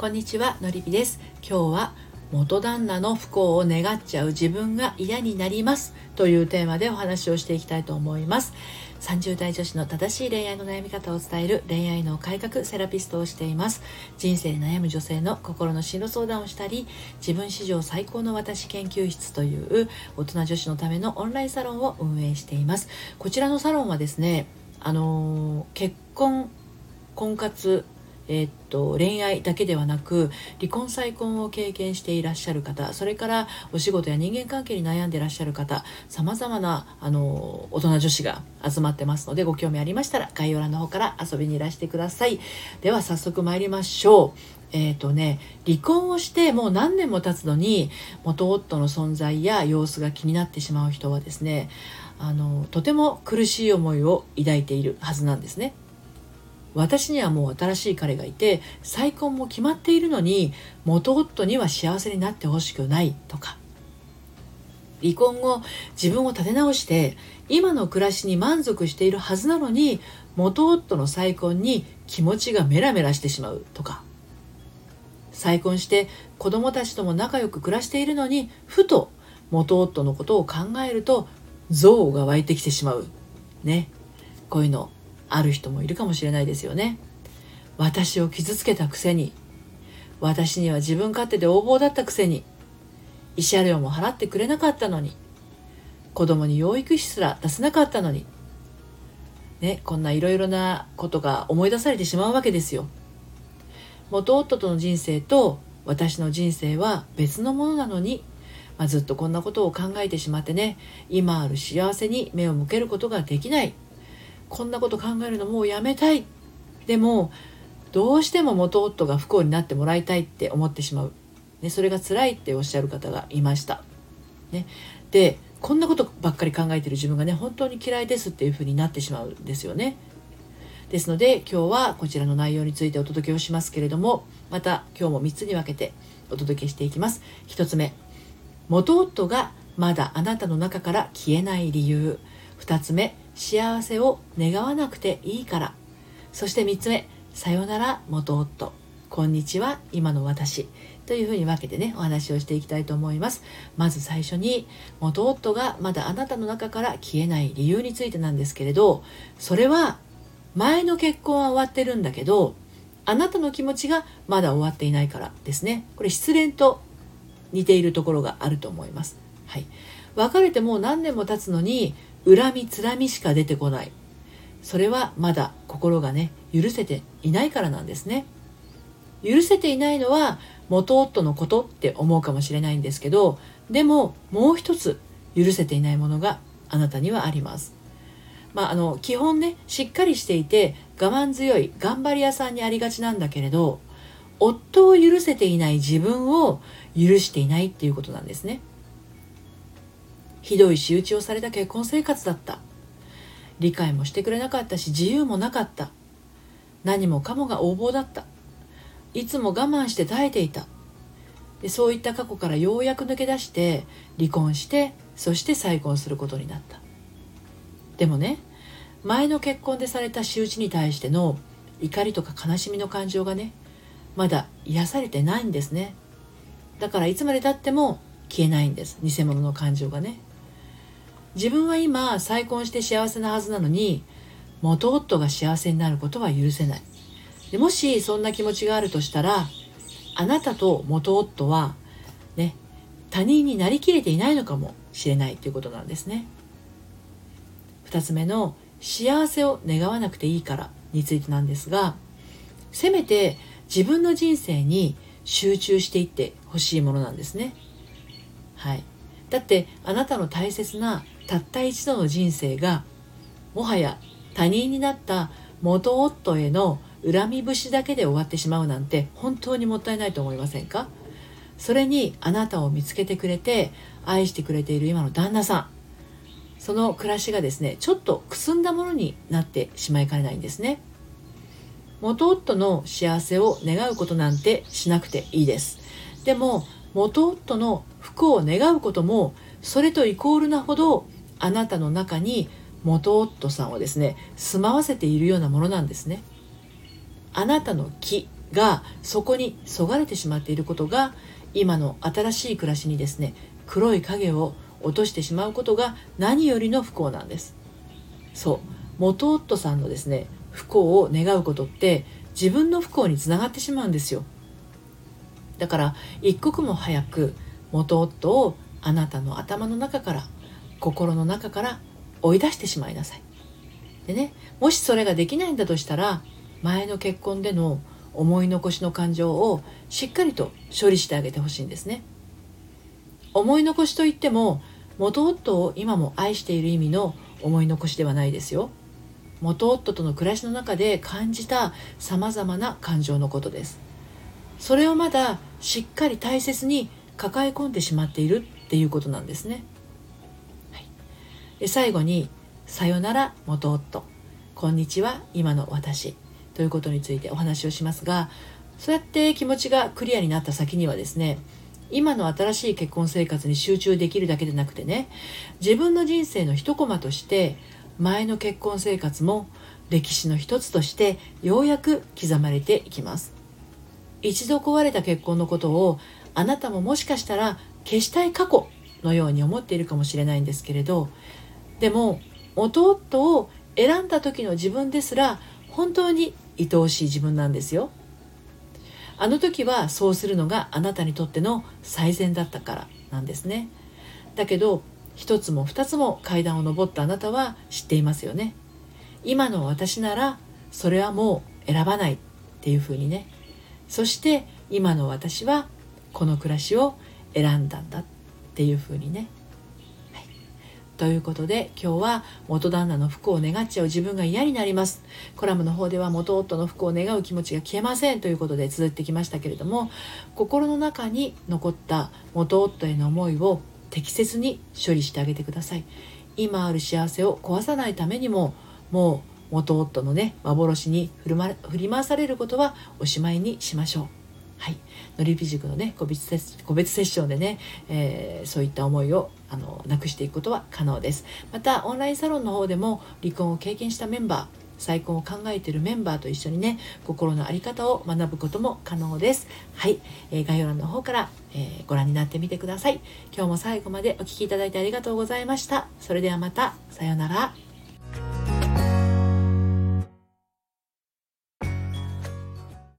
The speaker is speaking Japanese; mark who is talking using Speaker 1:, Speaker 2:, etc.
Speaker 1: こんにちはのりぴです。今日は元旦那の不幸を願っちゃう自分が嫌になります。というテーマでお話をしていきたいと思います。30代女子の正しい恋愛の悩み方を伝える恋愛の改革セラピストをしています。人生悩む女性の心の進路相談をしたり自分史上最高の私研究室という大人女子のためのオンラインサロンを運営しています。こちらのサロンはですねあの結婚婚活えー、っと恋愛だけではなく離婚再婚を経験していらっしゃる方それからお仕事や人間関係に悩んでいらっしゃる方さまざまなあの大人女子が集まってますのでご興味ありましたら概要欄の方から遊びにいらしてくださいでは早速参りましょうえーとね、離婚をしてもう何年も経つのに元夫の存在や様子が気になってしまう人はですねあのとても苦しい思いを抱いているはずなんですね。私にはもう新しい彼がいて再婚も決まっているのに元夫には幸せになってほしくないとか。離婚後自分を立て直して今の暮らしに満足しているはずなのに元夫の再婚に気持ちがメラメラしてしまうとか。再婚して子供たちとも仲良く暮らしているのにふと元夫のことを考えると憎悪が湧いてきてしまう。ね。こういうの。ある人もいるかもしれないですよね。私を傷つけたくせに。私には自分勝手で横暴だったくせに。慰謝料も払ってくれなかったのに。子供に養育費すら出せなかったのに。ねこんないろいろなことが思い出されてしまうわけですよ。元夫との人生と私の人生は別のものなのに、まあ、ずっとこんなことを考えてしまってね。今ある幸せに目を向けることができない。こんなこと考えるのもうやめたいでもどうしても元夫が不幸になってもらいたいって思ってしまう、ね、それが辛いっておっしゃる方がいました。ね、でこんなことばっかり考えてる自分がね本当に嫌いですっていうふうになってしまうんですよね。ですので今日はこちらの内容についてお届けをしますけれどもまた今日も3つに分けてお届けしていきます。1つ目元夫がまだあなたの中から消えない理由2つ目幸せを願わなくていいから。そして3つ目さよなら元夫。こんにちは今の私。というふうに分けてねお話をしていきたいと思います。まず最初に元夫がまだあなたの中から消えない理由についてなんですけれどそれは前の結婚は終わってるんだけどあなたの気持ちがまだ終わっていないからですね。これ失恋と似ているところがあると思います。はい。別れてもう何年も経つのに恨みつらみしか出てこない。それはまだ心がね許せていないからなんですね。許せていないのは元夫のことって思うかもしれないんですけどでももう一つ許せていないものがあなたにはあります。まああの基本ねしっかりしていて我慢強い頑張り屋さんにありがちなんだけれど夫を許せていない自分を許していないっていうことなんですね。ひどい仕打ちをされた結婚生活だった。理解もしてくれなかったし自由もなかった。何もかもが横暴だった。いつも我慢して耐えていた。でそういった過去からようやく抜け出して離婚してそして再婚することになった。でもね前の結婚でされた仕打ちに対しての怒りとか悲しみの感情がねまだ癒されてないんですね。だからいつまでたっても消えないんです。偽物の感情がね。自分は今再婚して幸せなはずなのに元夫が幸せになることは許せない。でもしそんな気持ちがあるとしたらあなたと元夫はね他人になりきれていないのかもしれないということなんですね。2つ目の幸せを願わなくていいからについてなんですがせめて自分の人生に集中していってほしいものなんですね。はい。だってあなたの大切なたった一度の人生がもはや他人になった元夫への恨み節だけで終わってしまうなんて本当にもったいないと思いませんか？それにあなたを見つけてくれて愛してくれている今の旦那さん。その暮らしがですねちょっとくすんだものになってしまいかねないんですね。元夫の幸せを願うことなんてしなくていいです。でも元夫の不幸を願うこともそれとイコールなほどあなたの中に元夫さんをですね住まわせているようなものなんですね。あなたの気がそこにそがれてしまっていることが今の新しい暮らしにですね黒い影を落としてしまうことが何よりの不幸なんです。そう。元夫さんのですね不幸を願うことって自分の不幸につながってしまうんですよ。だから一刻も早く元夫をあなたの頭の中から心の中から追い出してしまいなさい。でねもしそれができないんだとしたら前の結婚での思い残しの感情をしっかりと処理してあげてほしいんですね。思い残しといっても元夫を今も愛している意味の思い残しではないですよ。元夫との暮らしの中で感じたさまざまな感情のことです。それをまだしっかり大切に抱え込んでしまっているっていうことなんですね、最後に「さよなら元夫。こんにちは今の私」ということについてお話をしますがそうやって気持ちがクリアになった先にはですね今の新しい結婚生活に集中できるだけでなくてね自分の人生の一コマとして前の結婚生活も歴史の一つとしてようやく刻まれていきます。一度壊れた結婚のことをあなたももしかしたら消したい過去のように思っているかもしれないんですけれどでも弟を選んだ時の自分ですら本当に愛おしい自分なんですよ。あの時はそうするのがあなたにとっての最善だったからなんですね。だけど一つも二つも階段を上ったあなたは知っていますよね。今の私ならそれはもう選ばないっていうふうにね。そして今の私はこの暮らしを選んだんだっていうふうにね。ということで今日は元旦那の不幸を願っちゃう自分が嫌になります。コラムの方では元夫の不幸を願う気持ちが消えませんということで綴ってきましたけれども心の中に残った元夫への思いを適切に処理してあげてください。今ある幸せを壊さないためにももう元夫のね幻に振り回されることはおしまいにしましょう。はい、のりぴ塾のね個別セッ個別セッションでね、えー、そういった思いをあのなくしていくことは可能です。またオンラインサロンの方でも離婚を経験したメンバー再婚を考えているメンバーと一緒にね心の在り方を学ぶことも可能です。はい、えー、概要欄の方から、えー、ご覧になってみてください。今日も最後までお聴きいただいてありがとうございました。それではまた。さようなら。